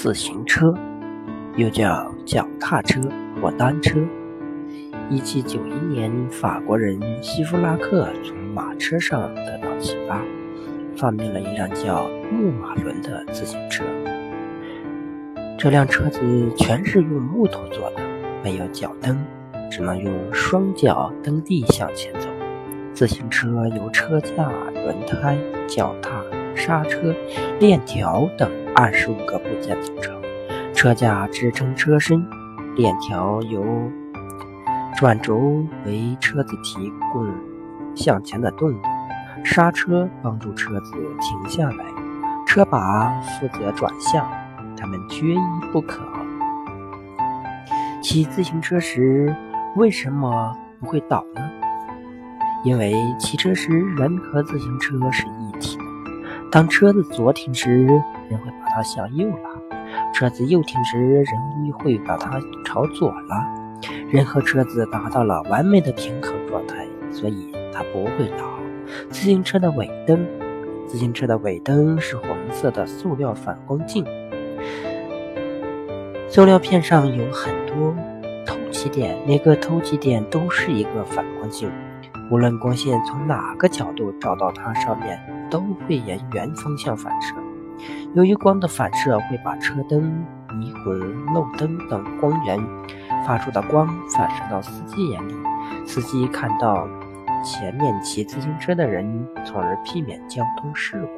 自行车，又叫脚踏车或单车。一七九一年，法国人希夫拉克从马车上得到启发，发明了一辆叫木马轮的自行车。这辆车子全是用木头做的，没有脚蹬，只能用双脚蹬地向前走。自行车由车架、轮胎、脚踏、刹车、链条等二十五个部件组成。车架支撑车身，链条由转轴为车子提供向前的动力，刹车帮助车子停下来，车把负责转向，它们缺一不可。骑自行车时为什么不会倒呢？因为骑车时，人和自行车是一。当车子左停时，人会把它向右拉；车子右停时，人会把它朝左拉。人和车子达到了完美的平衡状态，所以它不会倒。自行车的尾灯，自行车的尾灯是红色的塑料反光镜，塑料片上有很多透气点，每个透气点都是一个反光镜。无论光线从哪个角度照到它上面，都会沿原方向反射。由于光的反射会把车灯、霓虹、漏灯等光源发出的光反射到司机眼里，司机看到前面骑自行车的人，从而避免交通事故。